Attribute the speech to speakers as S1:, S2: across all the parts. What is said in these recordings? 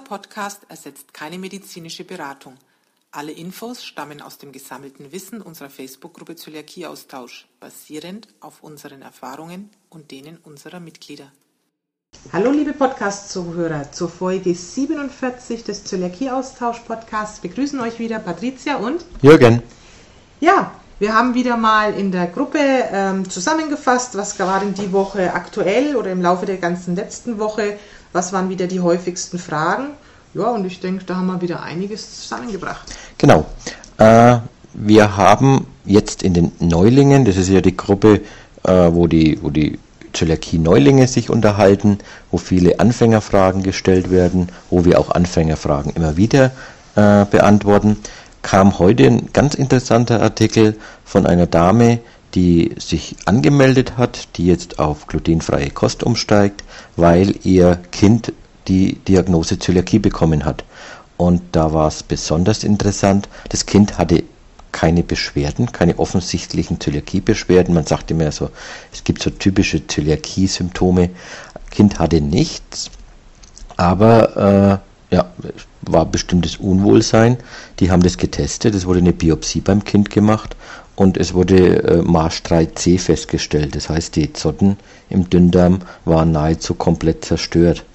S1: Podcast ersetzt keine medizinische Beratung. Alle Infos stammen aus dem gesammelten Wissen unserer Facebook-Gruppe Zöliakieaustausch, basierend auf unseren Erfahrungen und denen unserer Mitglieder. Hallo liebe Podcast-Zuhörer, zur Folge 47 des Zöliakieaustausch-Podcasts begrüßen euch wieder Patricia und
S2: Jürgen.
S1: Ja, wir haben wieder mal in der Gruppe ähm, zusammengefasst, was war denn die Woche aktuell oder im Laufe der ganzen letzten Woche was waren wieder die häufigsten Fragen? Ja, und ich denke, da haben wir wieder einiges zusammengebracht.
S2: Genau. Äh, wir haben jetzt in den Neulingen, das ist ja die Gruppe, äh, wo die, wo die Zöliakie-Neulinge sich unterhalten, wo viele Anfängerfragen gestellt werden, wo wir auch Anfängerfragen immer wieder äh, beantworten, kam heute ein ganz interessanter Artikel von einer Dame, die sich angemeldet hat, die jetzt auf glutenfreie Kost umsteigt, weil ihr Kind die Diagnose Zöliakie bekommen hat. Und da war es besonders interessant, das Kind hatte keine Beschwerden, keine offensichtlichen Zöliakie-Beschwerden. Man sagt immer so, es gibt so typische Zöliakie-Symptome. Kind hatte nichts, aber äh, ja, war bestimmtes Unwohlsein. Die haben das getestet, es wurde eine Biopsie beim Kind gemacht und es wurde äh, Marsch 3C festgestellt. Das heißt, die Zotten im Dünndarm waren nahezu komplett zerstört.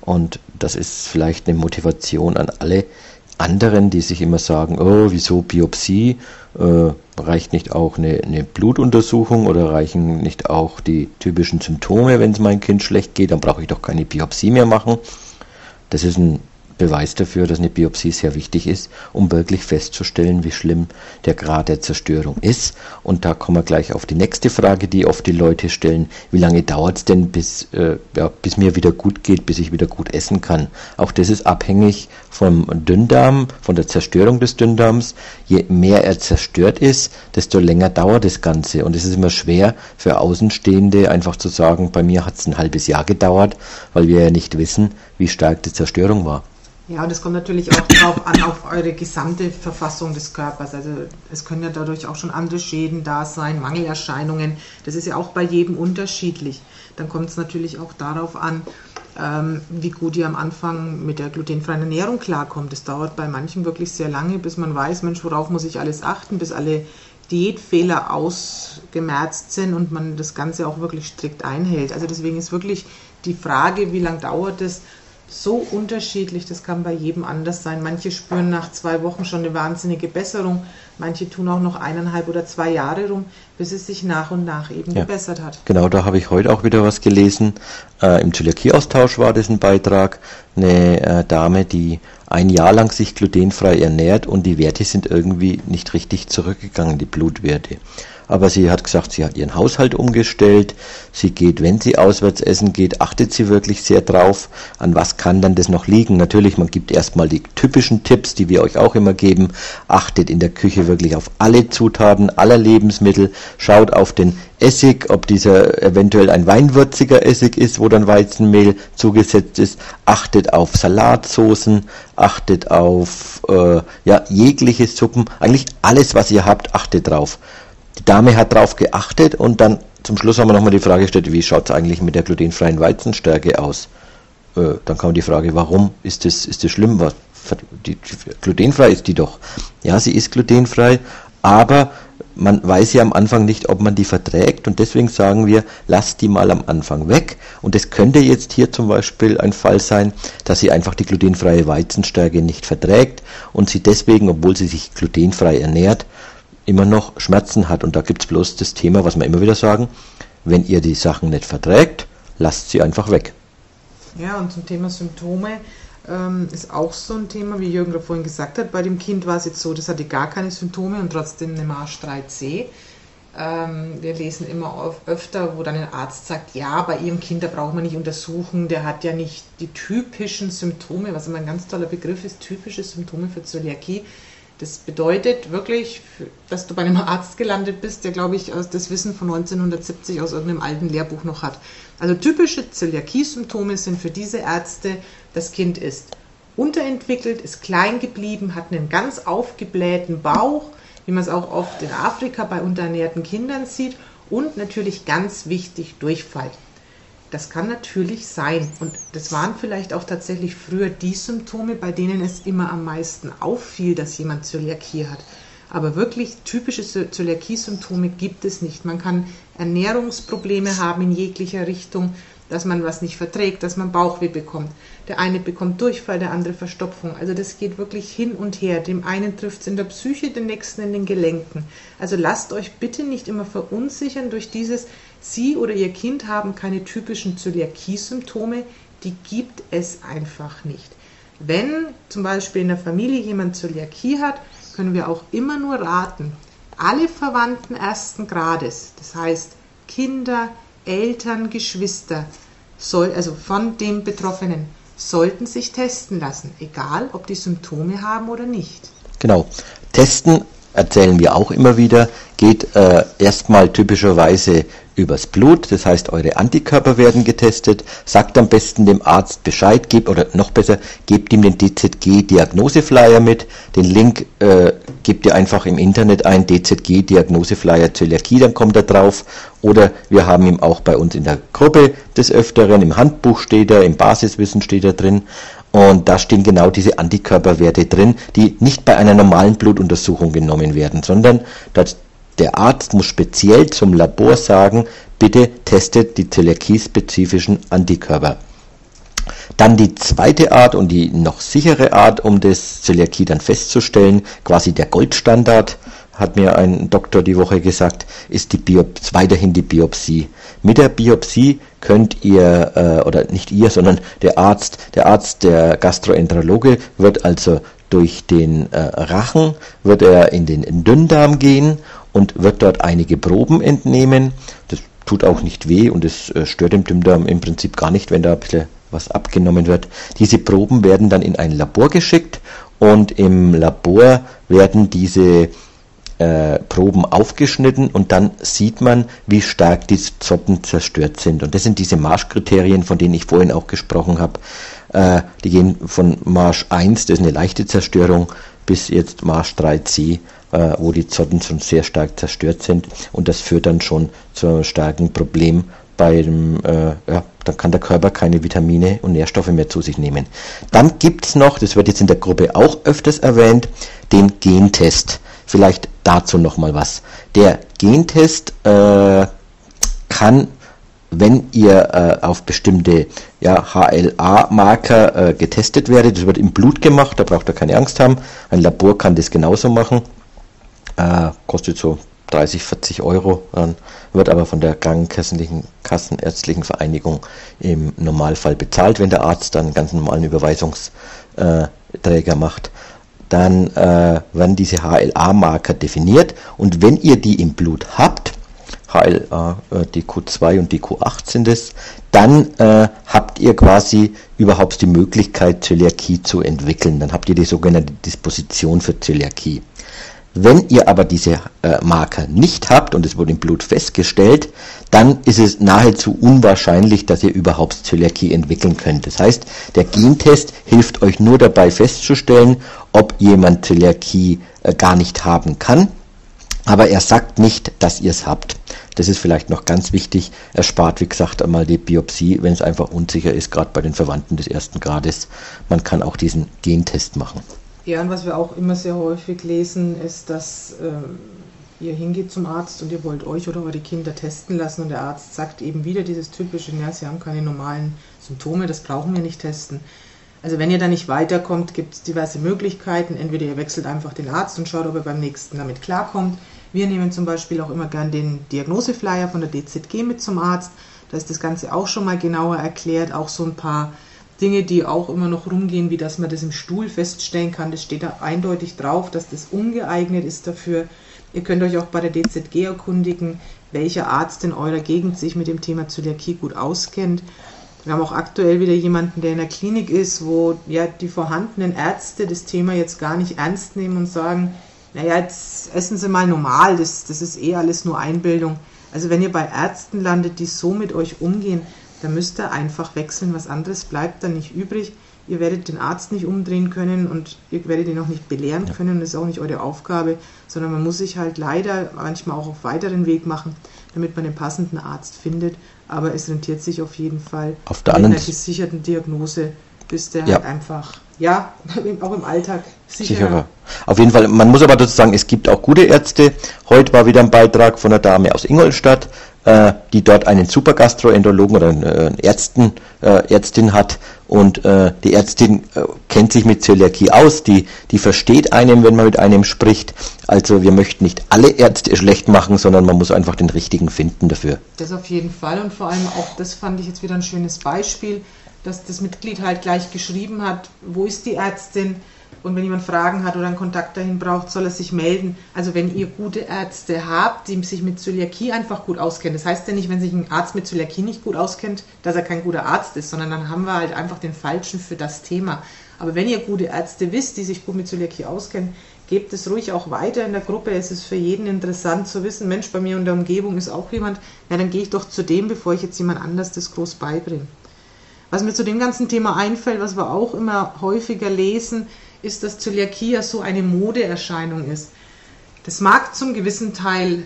S2: Und das ist vielleicht eine Motivation an alle anderen, die sich immer sagen, oh, wieso Biopsie? Äh, reicht nicht auch eine, eine, Blutuntersuchung oder reichen nicht auch die typischen Symptome, wenn es meinem Kind schlecht geht? Dann brauche ich doch keine Biopsie mehr machen. Das ist ein Beweis dafür, dass eine Biopsie sehr wichtig ist, um wirklich festzustellen, wie schlimm der Grad der Zerstörung ist. Und da kommen wir gleich auf die nächste Frage, die oft die Leute stellen. Wie lange dauert es denn, bis, äh, ja, bis mir wieder gut geht, bis ich wieder gut essen kann? Auch das ist abhängig vom Dünndarm, von der Zerstörung des Dünndarms. Je mehr er zerstört ist, desto länger dauert das Ganze. Und es ist immer schwer für Außenstehende einfach zu sagen, bei mir hat es ein halbes Jahr gedauert, weil wir ja nicht wissen, wie stark die Zerstörung war.
S1: Ja, und es kommt natürlich auch darauf an, auf eure gesamte Verfassung des Körpers. Also es können ja dadurch auch schon andere Schäden da sein, Mangelerscheinungen. Das ist ja auch bei jedem unterschiedlich. Dann kommt es natürlich auch darauf an, ähm, wie gut ihr am Anfang mit der glutenfreien Ernährung klarkommt. Es dauert bei manchen wirklich sehr lange, bis man weiß, Mensch, worauf muss ich alles achten, bis alle Diätfehler ausgemerzt sind und man das Ganze auch wirklich strikt einhält. Also deswegen ist wirklich die Frage, wie lange dauert es, so unterschiedlich, das kann bei jedem anders sein. Manche spüren nach zwei Wochen schon eine wahnsinnige Besserung, manche tun auch noch eineinhalb oder zwei Jahre rum, bis es sich nach und nach eben ja. gebessert hat.
S2: Genau, da habe ich heute auch wieder was gelesen. Äh, Im Zöliakie-Austausch war das ein Beitrag. Eine äh, Dame, die ein Jahr lang sich glutenfrei ernährt und die Werte sind irgendwie nicht richtig zurückgegangen, die Blutwerte aber sie hat gesagt, sie hat ihren Haushalt umgestellt. Sie geht, wenn sie auswärts essen geht, achtet sie wirklich sehr drauf, an was kann dann das noch liegen. Natürlich, man gibt erstmal die typischen Tipps, die wir euch auch immer geben. Achtet in der Küche wirklich auf alle Zutaten aller Lebensmittel. Schaut auf den Essig, ob dieser eventuell ein weinwürziger Essig ist, wo dann Weizenmehl zugesetzt ist. Achtet auf Salatsoßen, achtet auf äh, ja, jegliche Suppen, eigentlich alles, was ihr habt, achtet drauf. Die Dame hat darauf geachtet und dann zum Schluss haben wir nochmal die Frage gestellt, wie schaut es eigentlich mit der glutenfreien Weizenstärke aus? Äh, dann kam die Frage, warum ist das, ist das schlimm? Was, die, die, glutenfrei ist die doch. Ja, sie ist glutenfrei, aber man weiß ja am Anfang nicht, ob man die verträgt und deswegen sagen wir, lasst die mal am Anfang weg. Und es könnte jetzt hier zum Beispiel ein Fall sein, dass sie einfach die glutenfreie Weizenstärke nicht verträgt und sie deswegen, obwohl sie sich glutenfrei ernährt, immer noch Schmerzen hat. Und da gibt es bloß das Thema, was wir immer wieder sagen, wenn ihr die Sachen nicht verträgt, lasst sie einfach weg.
S1: Ja, und zum Thema Symptome ähm, ist auch so ein Thema, wie Jürgen vorhin gesagt hat. Bei dem Kind war es jetzt so, das hatte gar keine Symptome und trotzdem eine Marsch 3C. Ähm, wir lesen immer öfter, wo dann ein Arzt sagt, ja, bei ihrem Kind, da braucht man nicht untersuchen, der hat ja nicht die typischen Symptome, was immer ein ganz toller Begriff ist, typische Symptome für Zöliakie. Das bedeutet wirklich, dass du bei einem Arzt gelandet bist, der, glaube ich, das Wissen von 1970 aus irgendeinem alten Lehrbuch noch hat. Also typische Zöliakie-Symptome sind für diese Ärzte, das Kind ist unterentwickelt, ist klein geblieben, hat einen ganz aufgeblähten Bauch, wie man es auch oft in Afrika bei unterernährten Kindern sieht und natürlich ganz wichtig Durchfall. Das kann natürlich sein. Und das waren vielleicht auch tatsächlich früher die Symptome, bei denen es immer am meisten auffiel, dass jemand Zöliakie hat. Aber wirklich typische Zöliakie-Symptome gibt es nicht. Man kann Ernährungsprobleme haben in jeglicher Richtung, dass man was nicht verträgt, dass man Bauchweh bekommt. Der eine bekommt Durchfall, der andere Verstopfung. Also das geht wirklich hin und her. Dem einen trifft es in der Psyche, den nächsten in den Gelenken. Also lasst euch bitte nicht immer verunsichern durch dieses, Sie oder Ihr Kind haben keine typischen Zöliakie-Symptome. Die gibt es einfach nicht. Wenn zum Beispiel in der Familie jemand Zöliakie hat, können wir auch immer nur raten, alle Verwandten ersten Grades, das heißt Kinder, Eltern, Geschwister, soll, also von dem Betroffenen, sollten sich testen lassen, egal ob die Symptome haben oder nicht.
S2: Genau. Testen erzählen wir auch immer wieder, geht äh, erstmal typischerweise übers Blut, das heißt, eure Antikörper werden getestet. Sagt am besten dem Arzt Bescheid, gebt oder noch besser, gebt ihm den DZG-Diagnoseflyer mit. Den Link äh, gebt ihr einfach im Internet ein, DZG-Diagnoseflyer Zöliakie, dann kommt er drauf. Oder wir haben ihn auch bei uns in der Gruppe des Öfteren, im Handbuch steht er, im Basiswissen steht er drin. Und da stehen genau diese Antikörperwerte drin, die nicht bei einer normalen Blutuntersuchung genommen werden, sondern der Arzt muss speziell zum Labor sagen, bitte testet die zöliakie-spezifischen Antikörper. Dann die zweite Art und die noch sichere Art, um das Zöliakie dann festzustellen, quasi der Goldstandard, hat mir ein Doktor die Woche gesagt, ist die Biopsie, weiterhin die Biopsie. Mit der Biopsie könnt ihr, äh, oder nicht ihr, sondern der Arzt, der Arzt, der Gastroenterologe wird also durch den äh, Rachen, wird er in den Dünndarm gehen und wird dort einige Proben entnehmen. Das tut auch nicht weh und es äh, stört dem Dünndarm im Prinzip gar nicht, wenn da ein bisschen was abgenommen wird. Diese Proben werden dann in ein Labor geschickt und im Labor werden diese äh, Proben aufgeschnitten und dann sieht man, wie stark die Zotten zerstört sind. Und das sind diese Marschkriterien, von denen ich vorhin auch gesprochen habe. Äh, die gehen von Marsch 1, das ist eine leichte Zerstörung, bis jetzt Marsch 3c, äh, wo die Zotten schon sehr stark zerstört sind und das führt dann schon zu einem starken Problem beim, äh, ja, dann kann der Körper keine Vitamine und Nährstoffe mehr zu sich nehmen. Dann gibt es noch, das wird jetzt in der Gruppe auch öfters erwähnt, den Gentest. Vielleicht dazu nochmal was. Der Gentest äh, kann wenn ihr äh, auf bestimmte ja, HLA-Marker äh, getestet werdet, das wird im Blut gemacht, da braucht ihr keine Angst haben. Ein Labor kann das genauso machen. Äh, kostet so 30, 40 Euro, wird aber von der Krankenkassenlichen Kassenärztlichen Vereinigung im Normalfall bezahlt, wenn der Arzt dann einen ganz normalen Überweisungsträger macht. Dann äh, werden diese HLA-Marker definiert und wenn ihr die im Blut habt, HLA, äh, die Q2 und die Q8 sind es, dann äh, habt ihr quasi überhaupt die Möglichkeit, Zöliakie zu entwickeln. Dann habt ihr die sogenannte Disposition für Zöliakie. Wenn ihr aber diese äh, Marker nicht habt und es wurde im Blut festgestellt, dann ist es nahezu unwahrscheinlich, dass ihr überhaupt Zöliakie entwickeln könnt. Das heißt, der Gentest hilft euch nur dabei festzustellen, ob jemand Zöliakie äh, gar nicht haben kann, aber er sagt nicht, dass ihr es habt. Das ist vielleicht noch ganz wichtig. Er spart, wie gesagt, einmal die Biopsie, wenn es einfach unsicher ist, gerade bei den Verwandten des ersten Grades. Man kann auch diesen Gentest machen.
S1: Ja, und was wir auch immer sehr häufig lesen, ist, dass äh, ihr hingeht zum Arzt und ihr wollt euch oder eure Kinder testen lassen und der Arzt sagt eben wieder dieses typische, ja, sie haben keine normalen Symptome, das brauchen wir nicht testen. Also wenn ihr da nicht weiterkommt, gibt es diverse Möglichkeiten. Entweder ihr wechselt einfach den Arzt und schaut, ob er beim nächsten damit klarkommt. Wir nehmen zum Beispiel auch immer gern den Diagnoseflyer von der DZG mit zum Arzt. Da ist das Ganze auch schon mal genauer erklärt, auch so ein paar Dinge, die auch immer noch rumgehen, wie dass man das im Stuhl feststellen kann. Das steht da eindeutig drauf, dass das ungeeignet ist dafür. Ihr könnt euch auch bei der DZG erkundigen, welcher Arzt in eurer Gegend sich mit dem Thema Zöliakie gut auskennt. Wir haben auch aktuell wieder jemanden, der in der Klinik ist, wo ja die vorhandenen Ärzte das Thema jetzt gar nicht ernst nehmen und sagen, naja, jetzt essen Sie mal normal, das, das ist eh alles nur Einbildung. Also wenn ihr bei Ärzten landet, die so mit euch umgehen, da müsst ihr einfach wechseln, was anderes bleibt dann nicht übrig. ihr werdet den Arzt nicht umdrehen können und ihr werdet ihn auch nicht belehren ja. können. Das ist auch nicht eure Aufgabe, sondern man muss sich halt leider manchmal auch auf weiteren Weg machen, damit man den passenden Arzt findet. Aber es rentiert sich auf jeden Fall
S2: auf der mit einer
S1: gesicherten Diagnose, bis der ja. halt einfach, ja, auch im Alltag
S2: sicherer. sicherer. Auf jeden Fall, man muss aber dazu sagen, es gibt auch gute Ärzte. Heute war wieder ein Beitrag von einer Dame aus Ingolstadt, äh, die dort einen Supergastroenterologen oder einen äh, Ärzten, äh, Ärztin hat und äh, die Ärztin äh, kennt sich mit Zöliakie aus, die, die versteht einem, wenn man mit einem spricht. Also wir möchten nicht alle Ärzte schlecht machen, sondern man muss einfach den richtigen finden dafür.
S1: Das auf jeden Fall und vor allem auch, das fand ich jetzt wieder ein schönes Beispiel, dass das Mitglied halt gleich geschrieben hat, wo ist die Ärztin? Und wenn jemand Fragen hat oder einen Kontakt dahin braucht, soll er sich melden. Also wenn ihr gute Ärzte habt, die sich mit Zöliakie einfach gut auskennen. Das heißt ja nicht, wenn sich ein Arzt mit Zöliakie nicht gut auskennt, dass er kein guter Arzt ist, sondern dann haben wir halt einfach den Falschen für das Thema. Aber wenn ihr gute Ärzte wisst, die sich gut mit Zöliakie auskennen, gebt es ruhig auch weiter in der Gruppe. Es ist für jeden interessant zu wissen, Mensch, bei mir in der Umgebung ist auch jemand, ja, dann gehe ich doch zu dem, bevor ich jetzt jemand anders das groß beibringe. Was mir zu dem ganzen Thema einfällt, was wir auch immer häufiger lesen, ist, dass Zöliakie ja so eine Modeerscheinung ist. Das mag zum gewissen Teil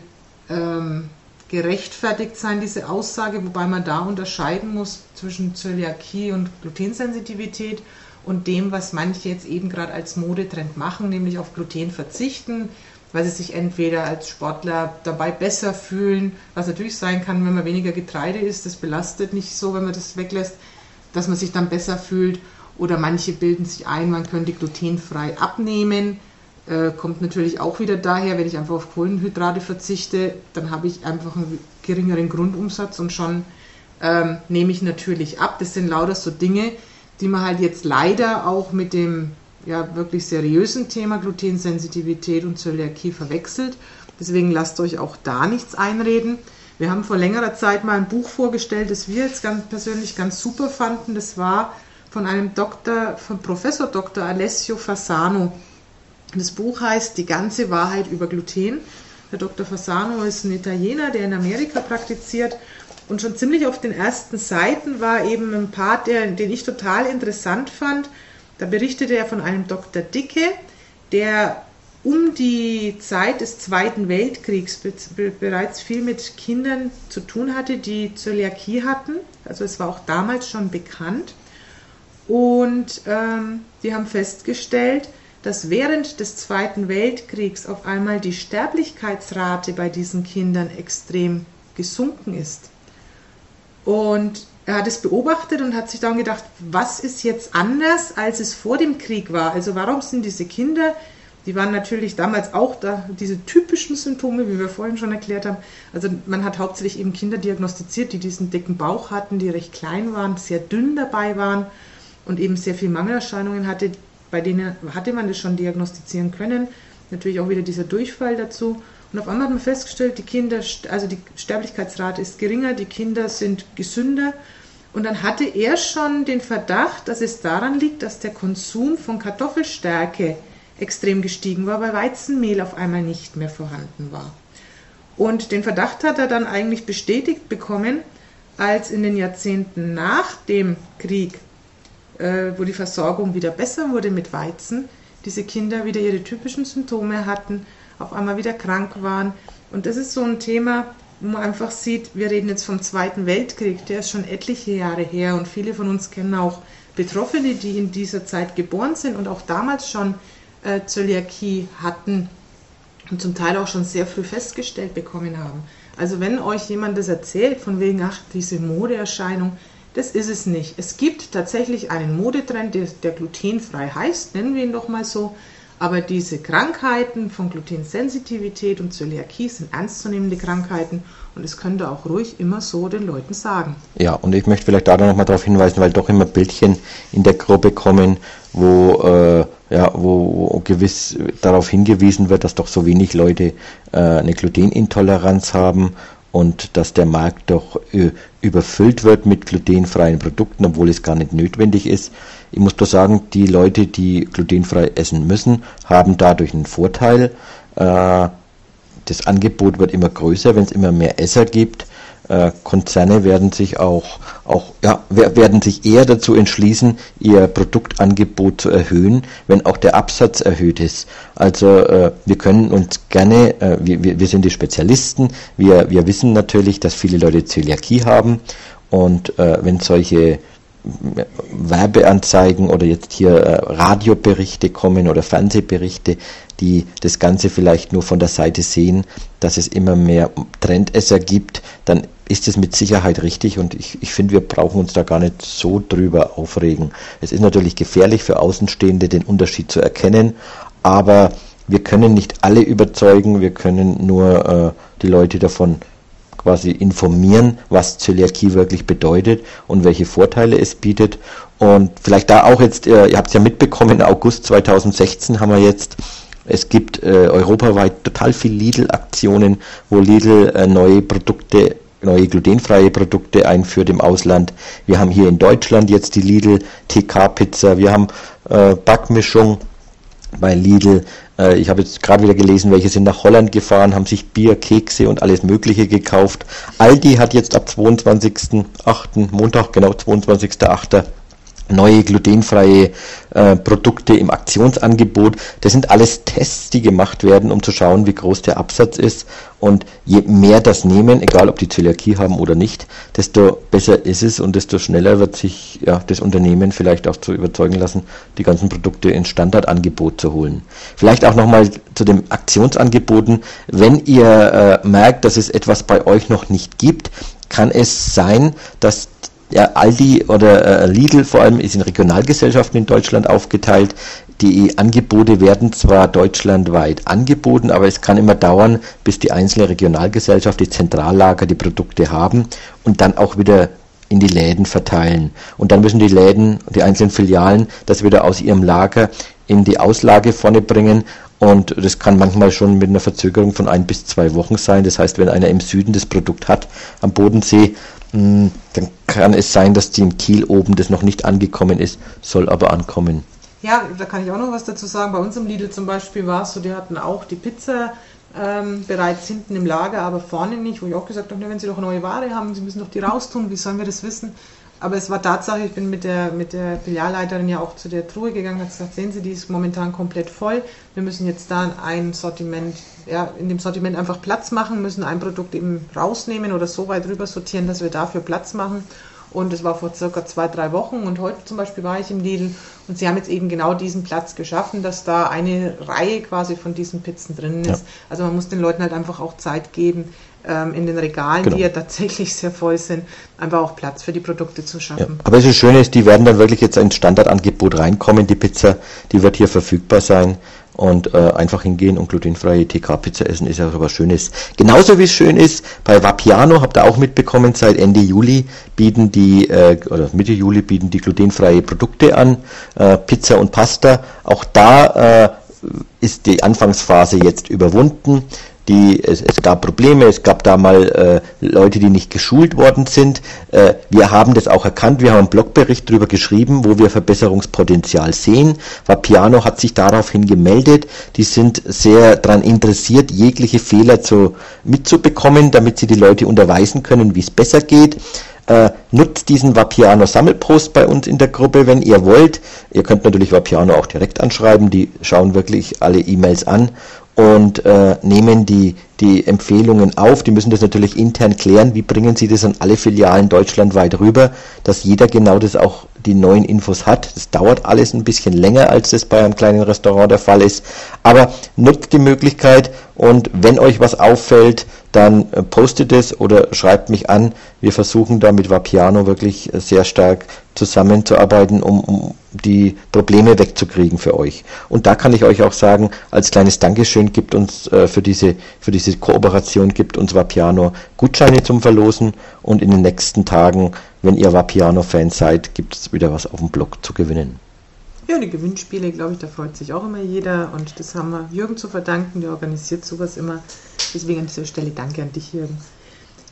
S1: ähm, gerechtfertigt sein, diese Aussage, wobei man da unterscheiden muss zwischen Zöliakie und Glutensensitivität und dem, was manche jetzt eben gerade als Modetrend machen, nämlich auf Gluten verzichten, weil sie sich entweder als Sportler dabei besser fühlen, was natürlich sein kann, wenn man weniger Getreide isst, das belastet nicht so, wenn man das weglässt, dass man sich dann besser fühlt oder manche bilden sich ein, man könnte glutenfrei abnehmen. Äh, kommt natürlich auch wieder daher, wenn ich einfach auf Kohlenhydrate verzichte, dann habe ich einfach einen geringeren Grundumsatz und schon ähm, nehme ich natürlich ab. Das sind lauter so Dinge, die man halt jetzt leider auch mit dem ja, wirklich seriösen Thema Glutensensitivität und Zöliakie verwechselt. Deswegen lasst euch auch da nichts einreden. Wir haben vor längerer Zeit mal ein Buch vorgestellt, das wir jetzt ganz persönlich ganz super fanden. Das war von einem Doktor, von Professor Dr. Alessio Fasano. Das Buch heißt Die ganze Wahrheit über Gluten. Der Dr. Fasano ist ein Italiener, der in Amerika praktiziert und schon ziemlich auf den ersten Seiten war eben ein Part, der, den ich total interessant fand. Da berichtete er von einem Dr. Dicke, der um die Zeit des Zweiten Weltkriegs bereits viel mit Kindern zu tun hatte, die Zöliakie hatten. Also es war auch damals schon bekannt. Und ähm, die haben festgestellt, dass während des Zweiten Weltkriegs auf einmal die Sterblichkeitsrate bei diesen Kindern extrem gesunken ist. Und er hat es beobachtet und hat sich dann gedacht, was ist jetzt anders, als es vor dem Krieg war? Also warum sind diese Kinder, die waren natürlich damals auch da, diese typischen Symptome, wie wir vorhin schon erklärt haben. Also man hat hauptsächlich eben Kinder diagnostiziert, die diesen dicken Bauch hatten, die recht klein waren, sehr dünn dabei waren und eben sehr viel Mangelerscheinungen hatte, bei denen hatte man das schon diagnostizieren können. Natürlich auch wieder dieser Durchfall dazu. Und auf einmal hat man festgestellt, die Kinder, also die Sterblichkeitsrate ist geringer, die Kinder sind gesünder. Und dann hatte er schon den Verdacht, dass es daran liegt, dass der Konsum von Kartoffelstärke extrem gestiegen war, weil Weizenmehl auf einmal nicht mehr vorhanden war. Und den Verdacht hat er dann eigentlich bestätigt bekommen, als in den Jahrzehnten nach dem Krieg wo die Versorgung wieder besser wurde mit Weizen, diese Kinder wieder ihre typischen Symptome hatten, auf einmal wieder krank waren. Und das ist so ein Thema, wo man einfach sieht, wir reden jetzt vom Zweiten Weltkrieg, der ist schon etliche Jahre her und viele von uns kennen auch Betroffene, die in dieser Zeit geboren sind und auch damals schon äh, Zöliakie hatten und zum Teil auch schon sehr früh festgestellt bekommen haben. Also wenn euch jemand das erzählt, von wegen, ach, diese Modeerscheinung, das ist es nicht. Es gibt tatsächlich einen Modetrend, der, der glutenfrei heißt, nennen wir ihn doch mal so. Aber diese Krankheiten von Glutensensitivität und Zöliakie sind ernstzunehmende Krankheiten und es könnte auch ruhig immer so den Leuten sagen.
S2: Ja, und ich möchte vielleicht da noch mal darauf hinweisen, weil doch immer Bildchen in der Gruppe kommen, wo, äh, ja, wo gewiss darauf hingewiesen wird, dass doch so wenig Leute äh, eine Glutenintoleranz haben und dass der Markt doch äh, überfüllt wird mit glutenfreien Produkten, obwohl es gar nicht notwendig ist. Ich muss bloß sagen, die Leute, die glutenfrei essen müssen, haben dadurch einen Vorteil. Äh, das Angebot wird immer größer, wenn es immer mehr Esser gibt. Äh, Konzerne werden sich auch, auch ja, werden sich eher dazu entschließen, ihr Produktangebot zu erhöhen, wenn auch der Absatz erhöht ist. Also äh, wir können uns gerne, äh, wir, wir sind die Spezialisten, wir, wir wissen natürlich, dass viele Leute Zöliakie haben und äh, wenn solche Werbeanzeigen oder jetzt hier äh, Radioberichte kommen oder Fernsehberichte, die das Ganze vielleicht nur von der Seite sehen, dass es immer mehr Trendesser gibt, dann ist es mit Sicherheit richtig und ich, ich finde, wir brauchen uns da gar nicht so drüber aufregen. Es ist natürlich gefährlich für Außenstehende, den Unterschied zu erkennen, aber wir können nicht alle überzeugen, wir können nur äh, die Leute davon quasi informieren, was Zöliakie wirklich bedeutet und welche Vorteile es bietet. Und vielleicht da auch jetzt, äh, ihr habt es ja mitbekommen, August 2016 haben wir jetzt es gibt äh, europaweit total viel Lidl-Aktionen, wo Lidl äh, neue Produkte, neue glutenfreie Produkte einführt im Ausland. Wir haben hier in Deutschland jetzt die Lidl TK-Pizza. Wir haben äh, Backmischung bei Lidl. Äh, ich habe jetzt gerade wieder gelesen, welche sind nach Holland gefahren, haben sich Bier, Kekse und alles Mögliche gekauft. Aldi hat jetzt ab 22.08. Montag, genau 22.08 neue glutenfreie äh, Produkte im Aktionsangebot. Das sind alles Tests, die gemacht werden, um zu schauen, wie groß der Absatz ist. Und je mehr das nehmen, egal ob die Zöliakie haben oder nicht, desto besser ist es und desto schneller wird sich ja, das Unternehmen vielleicht auch zu überzeugen lassen, die ganzen Produkte ins Standardangebot zu holen. Vielleicht auch nochmal zu den Aktionsangeboten. Wenn ihr äh, merkt, dass es etwas bei euch noch nicht gibt, kann es sein, dass ja, Aldi oder äh, Lidl vor allem ist in Regionalgesellschaften in Deutschland aufgeteilt. Die Angebote werden zwar deutschlandweit angeboten, aber es kann immer dauern, bis die einzelne Regionalgesellschaft, die Zentrallager die Produkte haben und dann auch wieder in die Läden verteilen. Und dann müssen die Läden, die einzelnen Filialen, das wieder aus ihrem Lager in die Auslage vorne bringen. Und das kann manchmal schon mit einer Verzögerung von ein bis zwei Wochen sein. Das heißt, wenn einer im Süden das Produkt hat, am Bodensee, hm, dann kann es sein, dass die in Kiel oben das noch nicht angekommen ist, soll aber ankommen.
S1: Ja, da kann ich auch noch was dazu sagen. Bei uns im Lidl zum Beispiel war es so, die hatten auch die Pizza ähm, bereits hinten im Lager, aber vorne nicht, wo ich auch gesagt habe, wenn sie doch neue Ware haben, sie müssen doch die raustun, wie sollen wir das wissen? Aber es war Tatsache, ich bin mit der, mit der Filialleiterin ja auch zu der Truhe gegangen, hat gesagt, sehen Sie, die ist momentan komplett voll. Wir müssen jetzt da ein Sortiment, ja, in dem Sortiment einfach Platz machen, müssen ein Produkt eben rausnehmen oder so weit rüber sortieren, dass wir dafür Platz machen. Und es war vor circa zwei, drei Wochen und heute zum Beispiel war ich im Lidl und sie haben jetzt eben genau diesen Platz geschaffen, dass da eine Reihe quasi von diesen Pizzen drin ist. Ja. Also man muss den Leuten halt einfach auch Zeit geben, ähm, in den Regalen, genau. die ja tatsächlich sehr voll sind, einfach auch Platz für die Produkte zu schaffen.
S2: Ja. Aber das Schöne ist, die werden dann wirklich jetzt ins Standardangebot reinkommen, die Pizza, die wird hier verfügbar sein und äh, einfach hingehen und glutenfreie TK-Pizza essen ist ja auch was Schönes. Genauso wie es schön ist, bei Vapiano, habt ihr auch mitbekommen, seit Ende Juli bieten die, äh, oder Mitte Juli bieten die glutenfreie Produkte an, äh, Pizza und Pasta. Auch da äh, ist die Anfangsphase jetzt überwunden die, es, es gab Probleme, es gab da mal äh, Leute, die nicht geschult worden sind. Äh, wir haben das auch erkannt, wir haben einen Blogbericht darüber geschrieben, wo wir Verbesserungspotenzial sehen. Vapiano hat sich daraufhin gemeldet, die sind sehr daran interessiert, jegliche Fehler zu, mitzubekommen, damit sie die Leute unterweisen können, wie es besser geht. Äh, nutzt diesen Vapiano Sammelpost bei uns in der Gruppe, wenn ihr wollt. Ihr könnt natürlich Vapiano auch direkt anschreiben, die schauen wirklich alle E-Mails an und äh, nehmen die, die Empfehlungen auf. Die müssen das natürlich intern klären. Wie bringen sie das an alle Filialen deutschlandweit rüber, dass jeder genau das auch die neuen Infos hat. Das dauert alles ein bisschen länger, als das bei einem kleinen Restaurant der Fall ist. Aber nutzt die Möglichkeit und wenn euch was auffällt, dann äh, postet es oder schreibt mich an. Wir versuchen da mit Vapiano wirklich äh, sehr stark zusammenzuarbeiten, um, um die Probleme wegzukriegen für euch. Und da kann ich euch auch sagen, als kleines Dankeschön gibt uns äh, für diese für diese Kooperation gibt uns Vapiano Gutscheine zum Verlosen und in den nächsten Tagen, wenn ihr Vapiano-Fan seid, gibt es wieder was auf dem Blog zu gewinnen.
S1: Ja, die Gewinnspiele, glaube ich, da freut sich auch immer jeder und das haben wir Jürgen zu verdanken, der organisiert sowas immer. Deswegen an dieser Stelle danke an dich, Jürgen.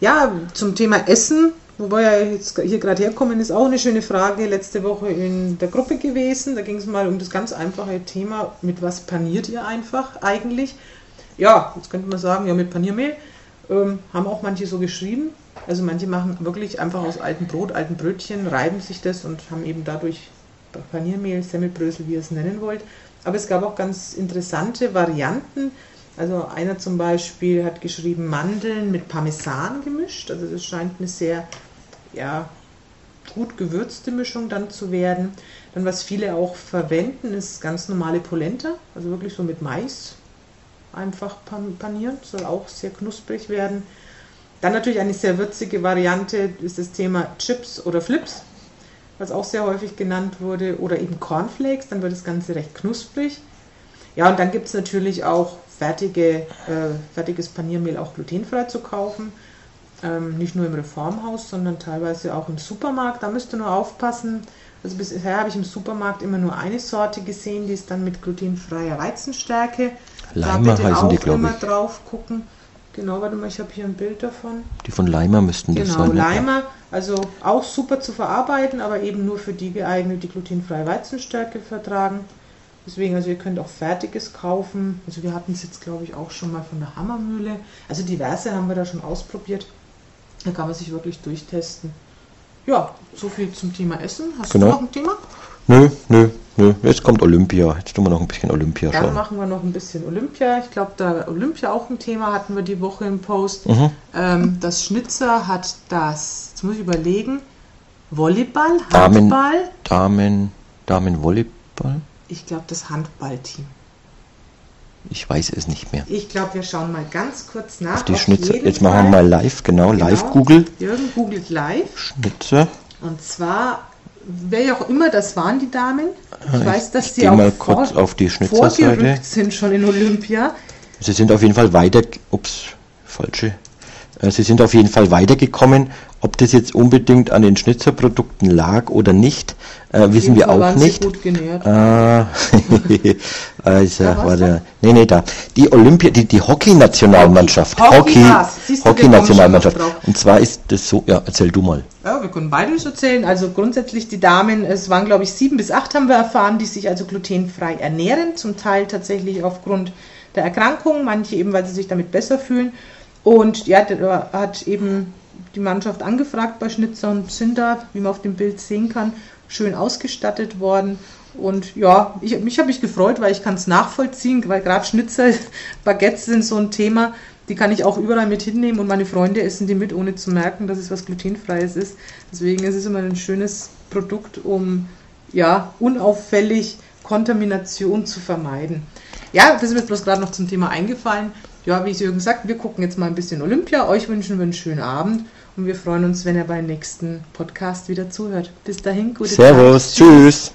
S1: Ja, zum Thema Essen wo wir ja jetzt hier gerade herkommen, ist auch eine schöne Frage letzte Woche in der Gruppe gewesen. Da ging es mal um das ganz einfache Thema, mit was paniert ihr einfach eigentlich? Ja, jetzt könnte man sagen, ja, mit Paniermehl. Ähm, haben auch manche so geschrieben. Also manche machen wirklich einfach aus altem Brot, alten Brötchen, reiben sich das und haben eben dadurch Paniermehl, Semmelbrösel, wie ihr es nennen wollt. Aber es gab auch ganz interessante Varianten. Also einer zum Beispiel hat geschrieben Mandeln mit Parmesan gemischt. Also das scheint eine sehr ja, gut gewürzte Mischung dann zu werden. Dann was viele auch verwenden, ist ganz normale Polenta. Also wirklich so mit Mais einfach panieren. Soll auch sehr knusprig werden. Dann natürlich eine sehr würzige Variante ist das Thema Chips oder Flips was auch sehr häufig genannt wurde, oder eben Cornflakes, dann wird das Ganze recht knusprig. Ja, und dann gibt es natürlich auch fertige, äh, fertiges Paniermehl auch glutenfrei zu kaufen. Ähm, nicht nur im Reformhaus, sondern teilweise auch im Supermarkt. Da müsst ihr nur aufpassen. Also bisher habe ich im Supermarkt immer nur eine Sorte gesehen, die ist dann mit glutenfreier Weizenstärke.
S2: Leimer heißen die, glaube
S1: ich. drauf gucken. Genau, warte mal, ich habe hier ein Bild davon.
S2: Die von Leimer müssten
S1: das
S2: genau,
S1: sein. Genau, Leimer, also auch super zu verarbeiten, aber eben nur für die geeignet, die glutenfreie Weizenstärke vertragen. Deswegen, also ihr könnt auch Fertiges kaufen. Also wir hatten es jetzt, glaube ich, auch schon mal von der Hammermühle. Also diverse haben wir da schon ausprobiert. Da kann man sich wirklich durchtesten. Ja, so viel zum Thema Essen. Hast genau. du noch ein Thema?
S2: Nö, nö, nö. Jetzt kommt Olympia. Jetzt tun wir noch ein bisschen Olympia
S1: Dann schauen. Dann machen wir noch ein bisschen Olympia. Ich glaube, da Olympia auch ein Thema hatten wir die Woche im Post. Mhm. Ähm, das Schnitzer hat das, jetzt muss ich überlegen, Volleyball,
S2: Handball. Damen, Damen, Damen Volleyball?
S1: Ich glaube, das Handballteam.
S2: Ich weiß es nicht mehr.
S1: Ich glaube, wir schauen mal ganz kurz nach.
S2: Auf die Schnitzer. Jetzt machen wir mal live, genau, genau. live Google.
S1: Jürgen googelt live.
S2: Schnitzer.
S1: Und zwar wer auch immer das waren, die Damen. Ich, ich weiß, dass sie
S2: auch mal kurz vor, auf die Schnitzerseite.
S1: sind schon in Olympia.
S2: Sie sind auf jeden Fall weiter, ups, falsche. Äh, sie sind auf jeden Fall weitergekommen. Ob das jetzt unbedingt an den Schnitzerprodukten lag oder nicht, äh, wissen wir auch nicht.
S1: Gut genährt.
S2: Ah, also, ja, warte. Nee, nee, da. Die Olympia, die, die Hockey-Nationalmannschaft.
S1: Hockey,
S2: Hockey-Nationalmannschaft. Hockey Und zwar ist das so, ja, erzähl du mal.
S1: Ja, wir können beides erzählen. Also grundsätzlich die Damen, es waren glaube ich sieben bis acht haben wir erfahren, die sich also glutenfrei ernähren. Zum Teil tatsächlich aufgrund der Erkrankung, manche eben, weil sie sich damit besser fühlen. Und ja, da hat eben die Mannschaft angefragt bei Schnitzer und sind da, wie man auf dem Bild sehen kann, schön ausgestattet worden. Und ja, ich, mich habe mich gefreut, weil ich kann es nachvollziehen, weil gerade Schnitzer, Baguettes sind so ein Thema, die kann ich auch überall mit hinnehmen und meine Freunde essen die mit, ohne zu merken, dass es was glutenfreies ist. Deswegen ist es immer ein schönes Produkt, um ja unauffällig Kontamination zu vermeiden. Ja, das ist mir bloß gerade noch zum Thema eingefallen. Ja, wie ich Jürgen sagt, wir gucken jetzt mal ein bisschen Olympia. Euch wünschen wir einen schönen Abend und wir freuen uns, wenn ihr beim nächsten Podcast wieder zuhört. Bis dahin,
S2: gute Servus, Zeit. tschüss.